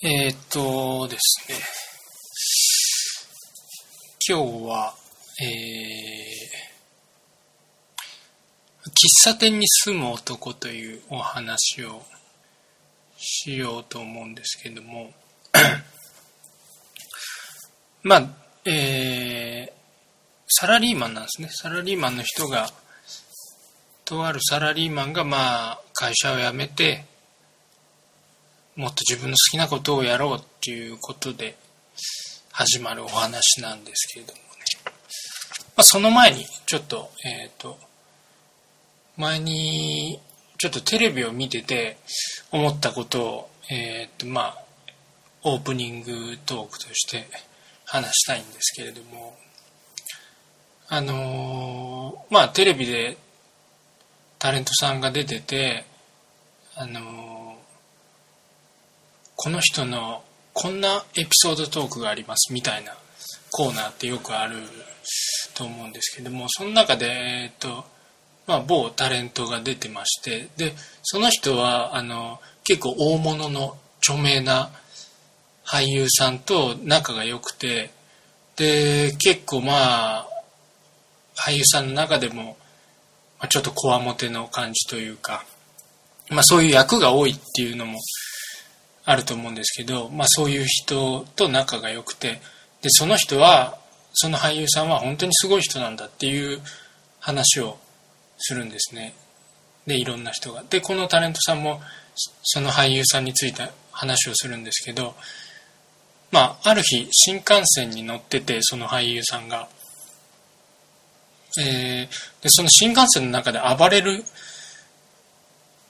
えー、っとですね、今日は、えー、喫茶店に住む男というお話をしようと思うんですけども、まあ、えー、サラリーマンなんですね。サラリーマンの人が、とあるサラリーマンが、まあ、会社を辞めて、もっと自分の好きなことをやろうっていうことで始まるお話なんですけれどもね。まあ、その前に、ちょっと、えっ、ー、と、前に、ちょっとテレビを見てて思ったことを、えっ、ー、と、まあ、オープニングトークとして話したいんですけれども、あのー、まあ、テレビでタレントさんが出てて、あのこの人のこんなエピソードトークがありますみたいなコーナーってよくあると思うんですけどもその中で、えっとまあ、某タレントが出てましてでその人はあの結構大物の著名な俳優さんと仲が良くてで結構まあ俳優さんの中でも、まあ、ちょっとこわもての感じというか、まあ、そういう役が多いっていうのもあると思うんですけど、まあ、そういう人と仲が良くてでその人はその俳優さんは本当にすごい人なんだっていう話をするんですね。でいろんな人が。でこのタレントさんもその俳優さんについて話をするんですけどまあある日新幹線に乗っててその俳優さんが、えー、でその新幹線の中で暴れる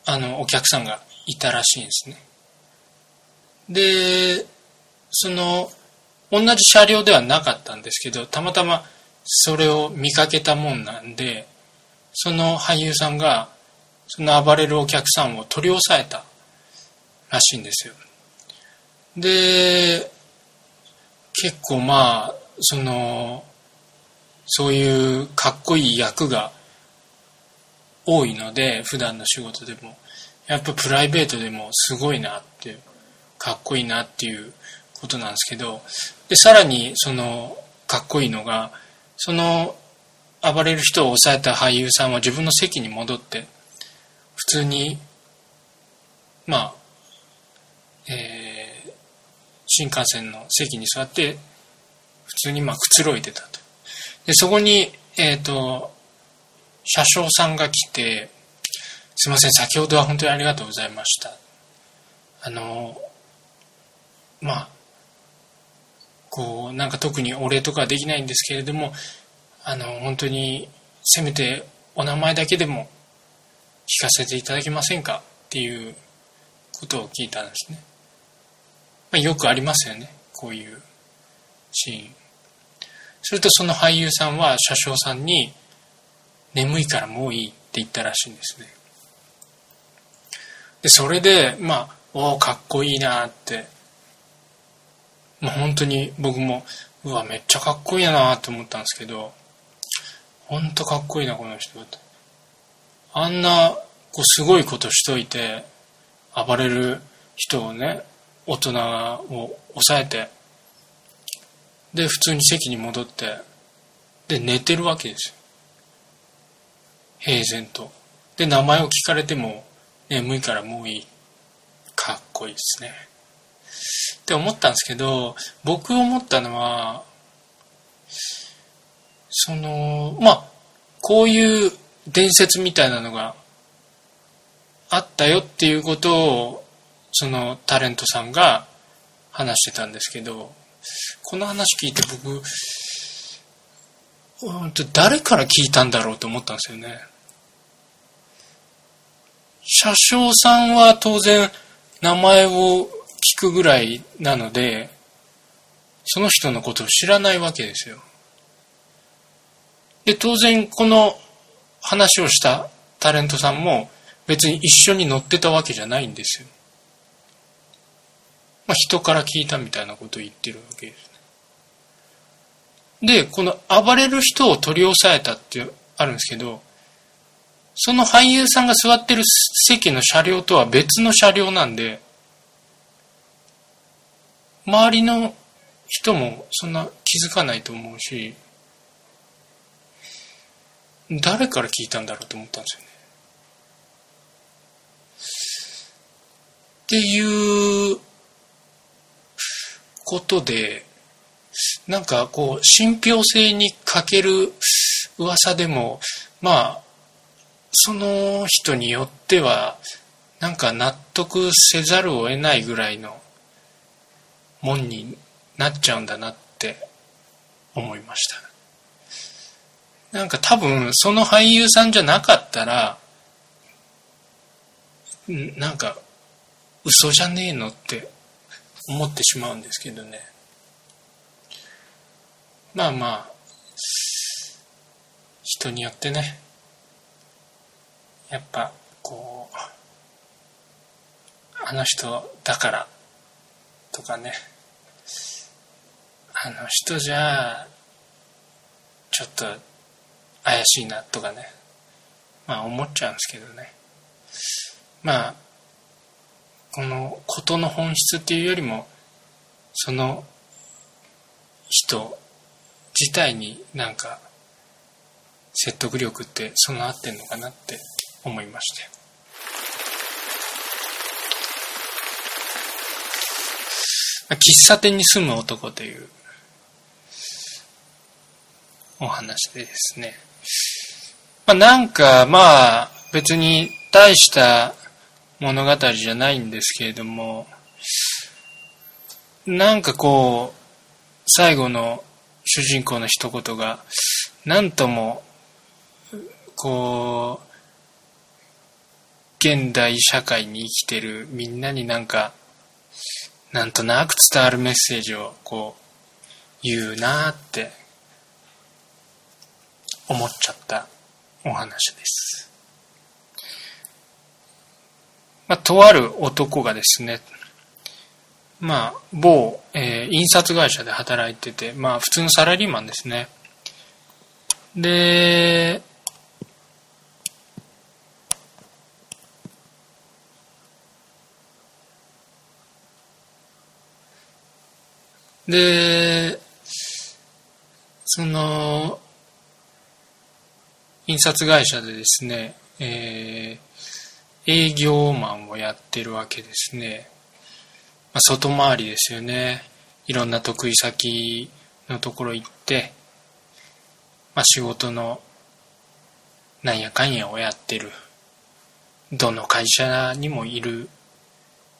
あのお客さんがいたらしいんですね。で、その、同じ車両ではなかったんですけど、たまたまそれを見かけたもんなんで、その俳優さんが、その暴れるお客さんを取り押さえたらしいんですよ。で、結構まあ、その、そういうかっこいい役が多いので、普段の仕事でも。やっぱプライベートでもすごいなってかっこいいなっていうことなんですけどでさらにそのかっこいいのがその暴れる人を抑えた俳優さんは自分の席に戻って普通にまあえー、新幹線の席に座って普通にまあくつろいでたと。でそこにえっ、ー、と車掌さんが来て「すいません先ほどは本当にありがとうございました」あのまあこうなんか特にお礼とかはできないんですけれどもあの本当にせめてお名前だけでも聞かせていただけませんか？っていうことを聞いたんですね、まあ、よくありますよね。こういうシーン。するとその俳優さんは車掌さんに「眠いからもういい」って言ったらしいんですね。でそれでまあおおかっこいいなってもう本当に僕もうわめっちゃかっこいいなと思ったんですけど本当かっこいいなこの人あんなこうすごいことしといて暴れる人をね大人を抑えてで普通に席に戻ってで寝てるわけですよ。平然と。で名前を聞かれても眠いからもういい。かっこいいですね。って思ったんですけど僕思ったのはそのまあこういう伝説みたいなのがあったよっていうことをそのタレントさんが話してたんですけどこの話聞いて僕誰から聞いたんだろうと思ったんですよね。車掌さんは当然名前を聞くぐらいなので、その人のことを知らないわけですよ。で、当然この話をしたタレントさんも別に一緒に乗ってたわけじゃないんですよ。まあ、人から聞いたみたいなことを言ってるわけです。で、この暴れる人を取り押さえたってあるんですけど、その俳優さんが座ってる席の車両とは別の車両なんで、周りの人もそんな気づかないと思うし誰から聞いたんだろうと思ったんですよね。っていうことでなんかこう信憑性に欠ける噂でもまあその人によってはなんか納得せざるを得ないぐらいのもんになっちゃうんだなって思いました。なんか多分その俳優さんじゃなかったらなんか嘘じゃねえのって思ってしまうんですけどね。まあまあ人によってね。やっぱこうあの人だからとかね。あの人じゃちょっと怪しいなとかね。まあ思っちゃうんですけどね。まあこの事の本質っていうよりもその人自体になんか説得力って備わってんのかなって思いました喫茶店に住む男というお話でですね。まあ、なんかまあ別に大した物語じゃないんですけれども、なんかこう、最後の主人公の一言が、なんとも、こう、現代社会に生きてるみんなになんか、なんとなく伝わるメッセージをこう、言うなって思っちゃったお話です。まあ、とある男がですね、まあ、某、えー、印刷会社で働いてて、まあ、普通のサラリーマンですね。で、で、その、印刷会社でですね、えー、営業マンをやってるわけですね。まあ、外回りですよね。いろんな得意先のところ行って、まあ、仕事のなんやかんやをやってる。どの会社にもいる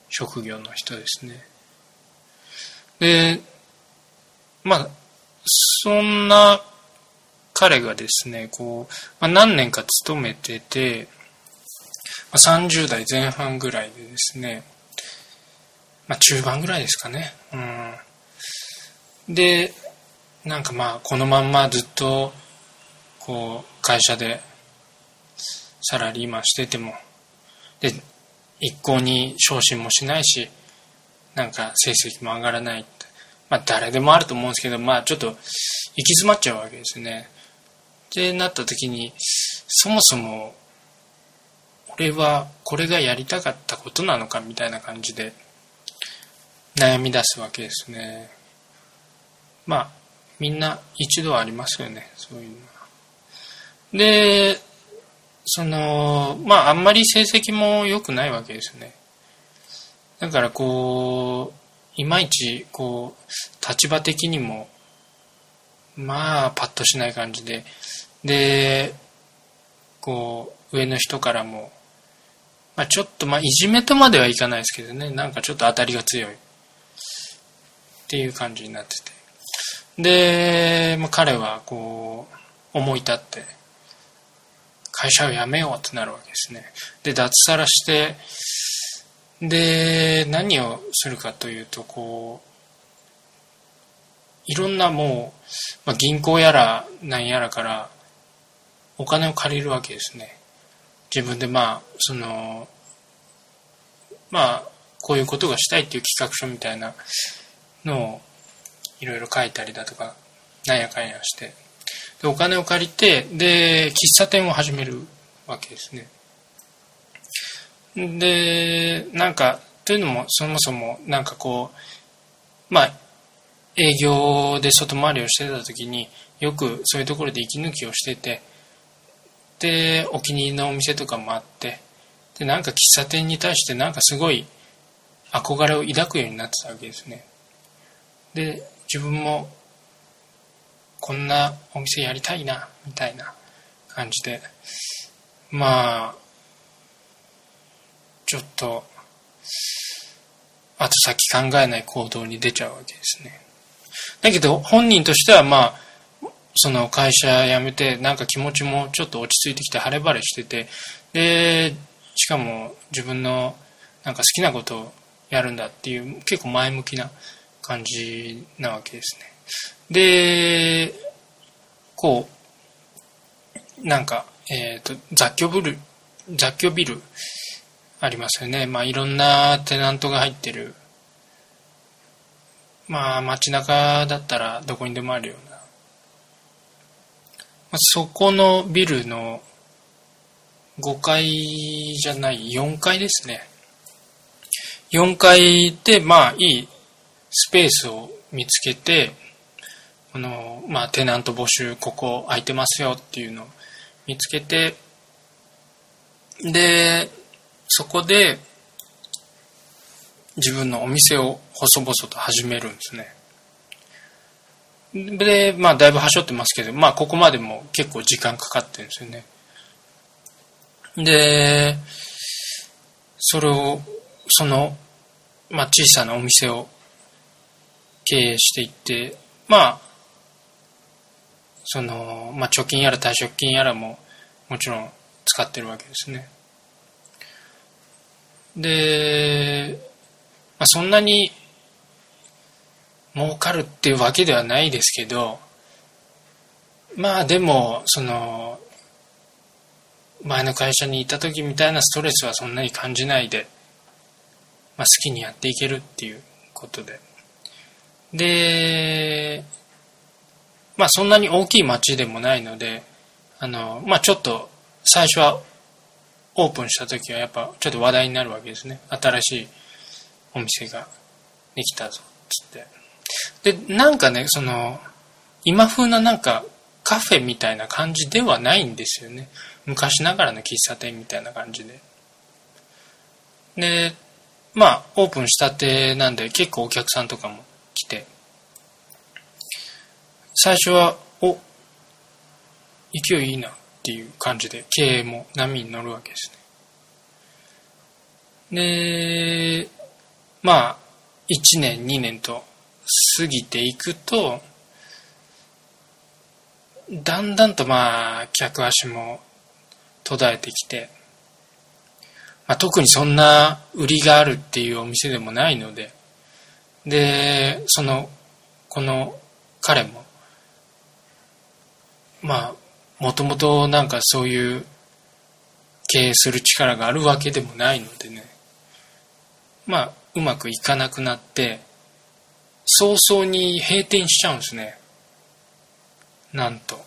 職業の人ですね。で、まあ、そんな彼がですね、こう、まあ、何年か勤めてて、まあ、30代前半ぐらいでですね、まあ、中盤ぐらいですかね。うん。で、なんかまあ、このまんまずっと、こう、会社でサラリーマンしてても、で、一向に昇進もしないし、なんか成績も上がらないまあ誰でもあると思うんですけど、まあちょっと行き詰まっちゃうわけですね。ってなった時に、そもそも俺はこれがやりたかったことなのかみたいな感じで悩み出すわけですね。まあみんな一度はありますよね、そういうのは。で、その、まああんまり成績も良くないわけですね。だからこう、いまいちこう立場的にもまあパッとしない感じで。でこう上の人からも、まあ、ちょっとまあいじめとまではいかないですけどね。なんかちょっと当たりが強い。っていう感じになってて。で、まあ、彼はこう思い立って会社を辞めようってなるわけですね。で脱サラしてで何をするかというとこういろんなもう、まあ、銀行やら何やらからお金を借りるわけですね。自分でまあそのまあこういうことがしたいっていう企画書みたいなのをいろいろ書いたりだとかなんやかんやして。でお金を借りてで喫茶店を始めるわけですね。でなんかというのもそもそもなんかこうまあ営業で外回りをしてた時によくそういうところで息抜きをしててでお気に入りのお店とかもあってでなんか喫茶店に対してなんかすごい憧れを抱くようになってたわけですね。で自分もこんなお店やりたいなみたいな感じで。まあちょっと後先考えない行動に出ちゃうわけですね。だけど本人としてはまあその会社辞めてなんか気持ちもちょっと落ち着いてきて晴れ晴れしててでしかも自分のなんか好きなことをやるんだっていう結構前向きな感じなわけですね。でこうなんか、えーと、雑居ビル雑居ビルありますよね。まあいろんなテナントが入ってる。まあ街中だったらどこにでもあるような。まあそこのビルの5階じゃない4階ですね。4階でまあいいスペースを見つけてあのまあテナント募集ここ空いてますよっていうのを見つけてでそこで自分のお店を細々と始めるんですねで、まあ、だいぶはしょってますけど、まあ、ここまでも結構時間かかってるんですよね。で、それを、その、まあ、小さなお店を経営していって、まあ、その、まあ、貯金やら退職金やらももちろん使ってるわけですね。で、まあ、そんなに儲かるっていうわけではないですけどまあでもその前の会社にいた時みたいなストレスはそんなに感じないで、まあ、好きにやっていけるっていうことで。でまあそんなに大きい町でもないのであのまあちょっと最初はオープンした時はやっぱちょっと話題になるわけですね新しいお店ができたぞつってで、なんかね、その、今風ななんかカフェみたいな感じではないんですよね。昔ながらの喫茶店みたいな感じで。で、まあ、オープンしたてなんで結構お客さんとかも来て、最初は、お、勢いいいなっていう感じで経営も波に乗るわけですね。で、まあ、1年、2年と過ぎていくとだんだんとまあ客足も途絶えてきて、まあ、特にそんな売りがあるっていうお店でもないのででそのこの彼もまあもともとなんかそういう経営する力があるわけでもないのでね。まあうまくいかなくなって早々に閉店しちゃうんですね。なんと。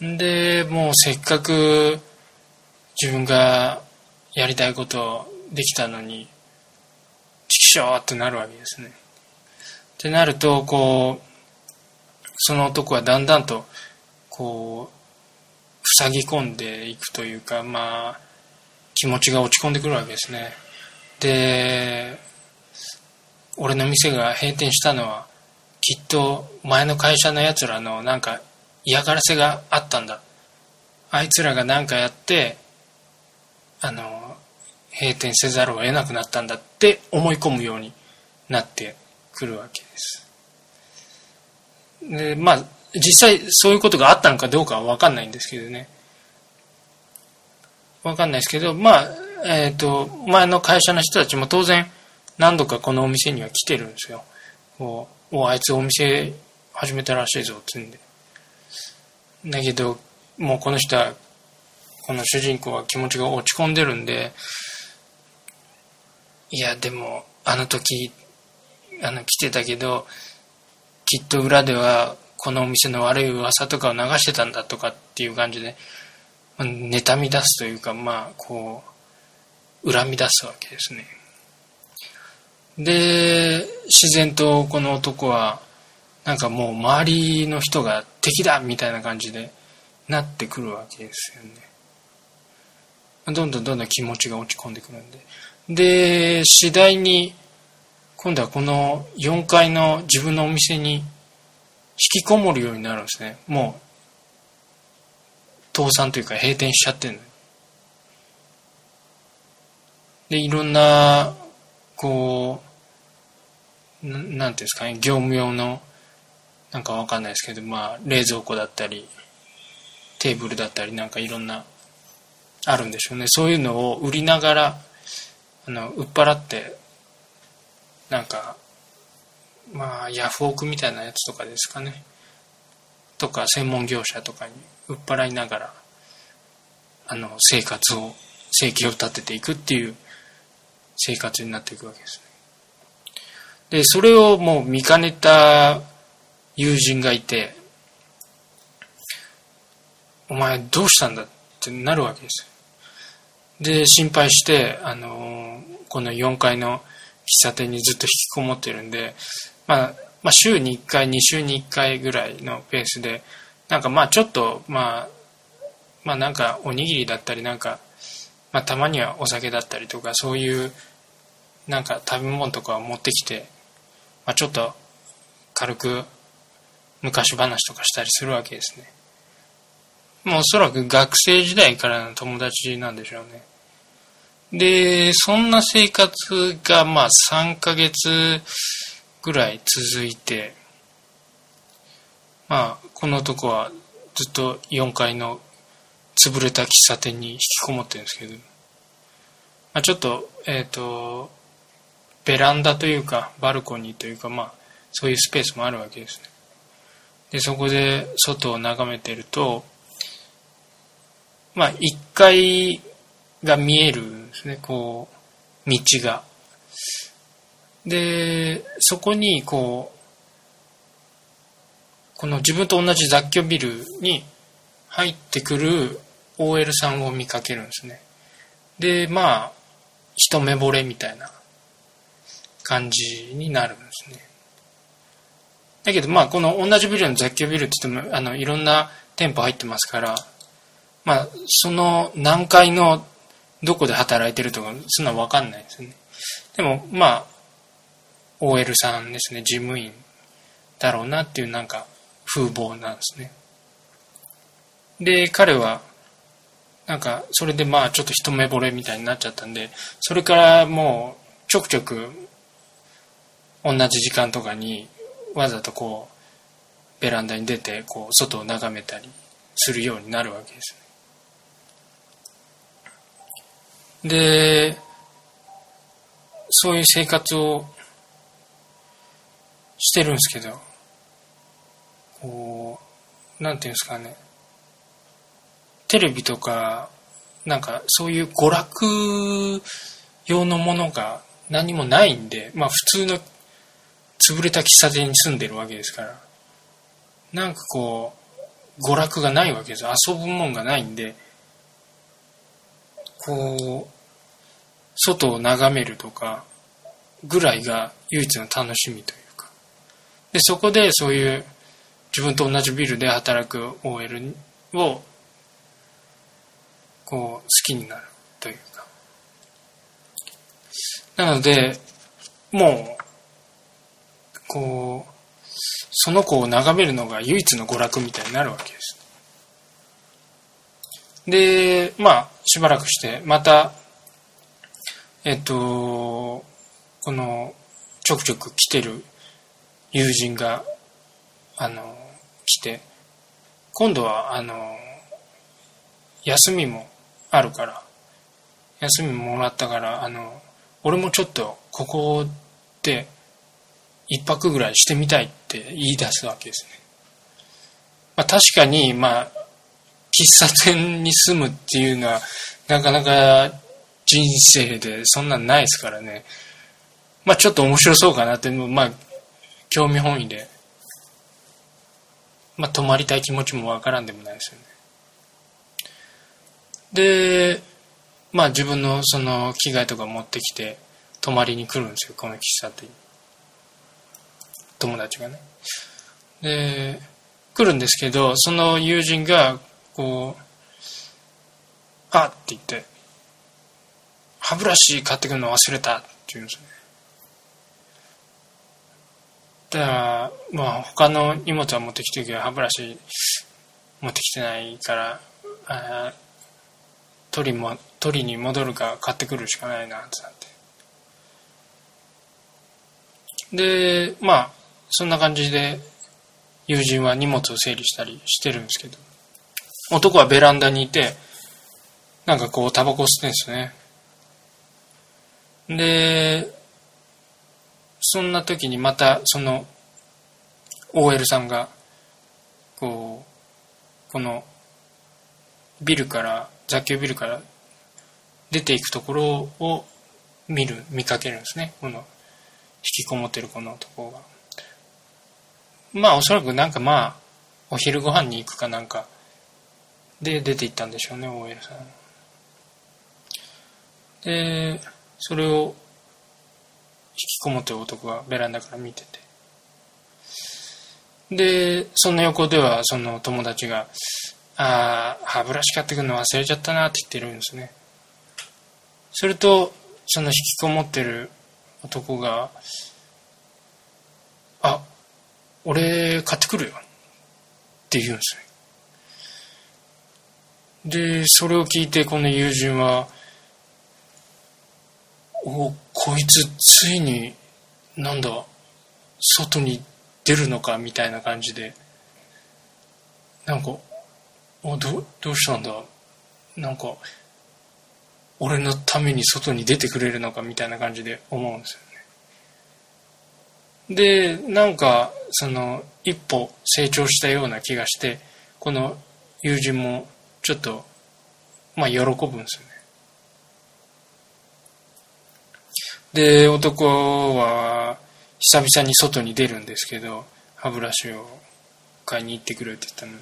でもうせっかく自分がやりたいことできたのにチキショーってなるわけですね。ってなるとこうその男はだんだんとこう塞ぎ込んでいくというかまあ気持ちが落ち込んでくるわけですね。で俺の店が閉店したのはきっと前の会社のやつらのなんか嫌がらせがあったんだ。あいつらが何かやってあの閉店せざるを得なくなったんだって思い込むようになってくるわけです。でまあ実際そういうことがあったのかどうかは分かんないんですけどね分かんないですけどまあえっ、ー、と前の会社の人たちも当然何度かこのお店には来てるんですよ。こうおあいつお店始めたらしいぞってんで。だけど、もうこの人は、この主人公は気持ちが落ち込んでるんで、いや、でも、あの時、あの、来てたけど、きっと裏では、このお店の悪い噂とかを流してたんだとかっていう感じで、妬み出すというか、まあ、こう、恨み出すわけですね。で、自然とこの男は、なんかもう周りの人が敵だみたいな感じでなってくるわけですよね。どんどんどんどん気持ちが落ち込んでくるんで。で、次第に、今度はこの4階の自分のお店に引きこもるようになるんですね。もう、倒産というか閉店しちゃってる。で、いろんな、こう、ななんていうんですかね、業務用の、なんかわかんないですけど、まあ、冷蔵庫だったり、テーブルだったり、なんかいろんな、あるんでしょうね。そういうのを売りながら、あの、売っ払って、なんか、まあ、ヤフオクみたいなやつとかですかね。とか、専門業者とかに売っ払いながら、あの、生活を、生計を立てていくっていう生活になっていくわけですね。で、それをもう見かねた友人がいて、お前どうしたんだってなるわけですで、心配して、あのこの4階の喫茶店にずっと引きこもってるんで、まあ、まあ、週に1回、2週に1回ぐらいのペースで、なんかまあちょっと、まあ、まあなんかおにぎりだったりなんか、まあたまにはお酒だったりとか、そういうなんか食べ物とかを持ってきて、まあちょっと軽く昔話とかしたりするわけですね。もうおそらく学生時代からの友達なんでしょうね。で、そんな生活がまあ3ヶ月ぐらい続いて、まあこの男はずっと4階の潰れた喫茶店に引きこもってるんですけど、まあ、ちょっと、えっ、ー、と、ベランダというか、バルコニーというか、まあ、そういうスペースもあるわけですね。で、そこで外を眺めてると、まあ、1階が見えるんですね、こう、道が。で、そこに、こう、この自分と同じ雑居ビルに入ってくる OL さんを見かけるんですね。で、まあ、一目惚れみたいな感じになるんですね。だけど、まあ、この同じビルの雑居ビルって言っても、あの、いろんな店舗入ってますから、まあ、その何階のどこで働いてるとか、そんなわかんないですね。でも、まあ、OL さんですね、事務員だろうなっていうなんか風貌なんですね。で、彼は、なんか、それでまあちょっと一目惚れみたいになっちゃったんで、それからもうちょくちょく同じ時間とかにわざとこうベランダに出てこう外を眺めたりするようになるわけですね。で、そういう生活をしてるんですけど、こう、なんていうんですかね、テレビとか、なんかそういう娯楽用のものが何もないんで、まあ普通の潰れた喫茶店に住んでるわけですから、なんかこう、娯楽がないわけです。遊ぶもんがないんで、こう、外を眺めるとか、ぐらいが唯一の楽しみという。で、そこでそういう自分と同じビルで働く OL をこう好きになるというか。なのでもうこうその子を眺めるのが唯一の娯楽みたいになるわけです。でまあしばらくしてまたえっとこのちょくちょく来てる友人があの来て今度はあの休みもあるから休みもらったからあの俺もちょっとここで一泊ぐらいしてみたいって言い出すわけですね、まあ、確かにまあ喫茶店に住むっていうのはなかなか人生でそんなんないですからね。まあちょっと面白そうかなってまあ興味本位でまあ泊まりたい気持ちもわからんでもないですよね。で、まあ自分のその着替えとか持ってきて、泊まりに来るんですよこの喫茶店。友達がね。で来るんですけどその友人がこう「あっ!」て言って「歯ブラシ買ってくるの忘れた」って言うんですよね。だからまあ他の荷物は持ってきてるけど歯ブラシ持ってきてないからあ取りも取りに戻るか買ってくるしかないなってなって。でまあそんな感じで友人は荷物を整理したりしてるんですけど男はベランダにいてなんかこうタバコ吸ってんですね。でそんな時にまたその OL さんがこうこのビルから雑居ビルから出ていくところを見る見かけるんですね。この引きこもってるこの男が。まあおそらくなんかまあお昼ご飯に行くかなんかで出て行ったんでしょうね OL さん。でそれをきこもってる男がベランダから見てて。でその横ではその友達が「ああ歯ブラシ買ってくるの忘れちゃったな」って言ってるんですね。するとその引きこもってる男が「あ俺買ってくるよ」って言うんですね。でそれを聞いてこの友人はおこいつついになんだ外に出るのかみたいな感じで。なんかおどどうしたんだ？なんか俺のために外に出てくれるのかみたいな感じで思うんですよね。でなんかその一歩成長したような気がしてこの友人もちょっとまあ喜ぶんですよね。で男は久々に外に出るんですけど歯ブラシを買いに行ってくれって言ったの。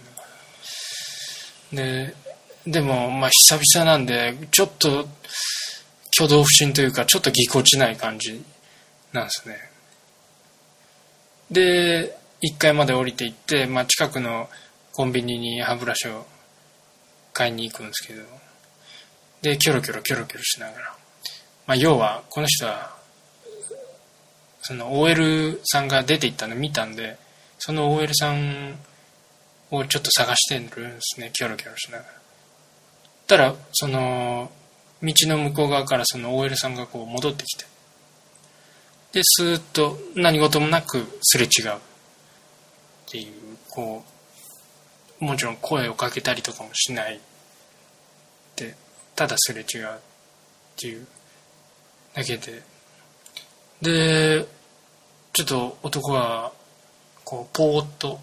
ででもまあ久々なんでちょっと挙動不審というかちょっとぎこちない感じなんですね。で1階まで降りていって、まあ、近くのコンビニに歯ブラシを買いに行くんですけど。でキョロキョロキョロキョロしながら。まあ、要はこの人はその OL さんが出て行ったの見たんでその OL さんをちょっと探してるんですねキョロキョロしながら。たらその道の向こう側からその OL さんがこう戻ってきて。でスーッと何事もなくすれ違うっていうこうもちろん声をかけたりとかもしない。でただすれ違うっていう。だけででちょっと男はこうポーッと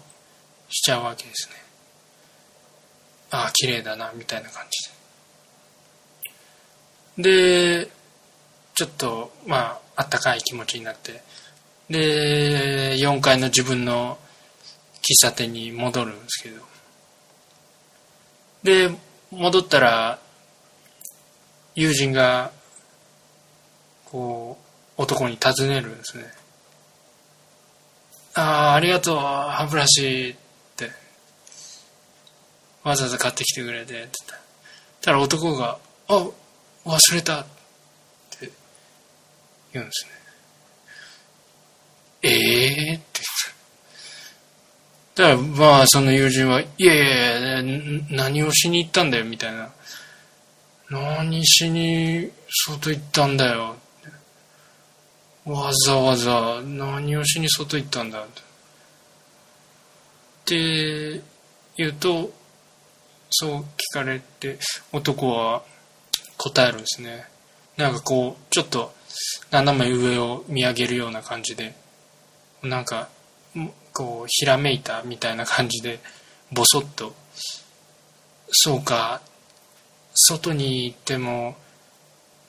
しちゃうわけですね。ああ綺麗だなみたいな感じで。でちょっとまああったかい気持ちになって。で4階の自分の喫茶店に戻るんですけど。で戻ったら友人がこう、男に尋ねるんですね。ああ、ありがとう、歯ブラシって。わざわざ買ってきてくれて、って言った。たら男が、あ、忘れたって言うんですね。ええー、って言った。だから、まあ、その友人は、いやいやいや、何をしに行ったんだよ、みたいな。何しに外行ったんだよ。わざわざ何をしに外行ったんだって。言うとそう聞かれて男は答えるんですね。なんかこうちょっと斜め上を見上げるような感じでなんかこうひらめいたみたいな感じでボソッと「そうか外に行っても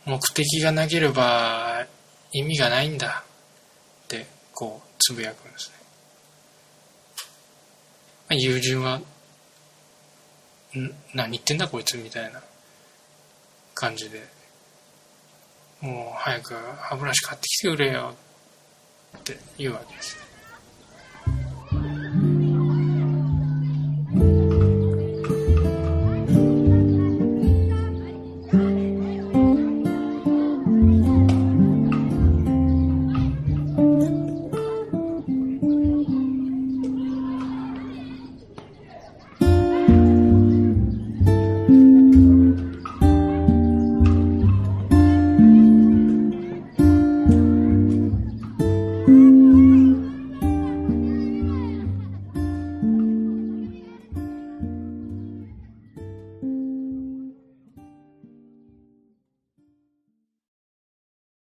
目的がなければ意味がないんだ。ってこうつぶやくんですね、まあ、友人は「ん何言ってんだこいつ」みたいな感じで。もう早く歯ブラシ買ってきてくれよって言うわけですね。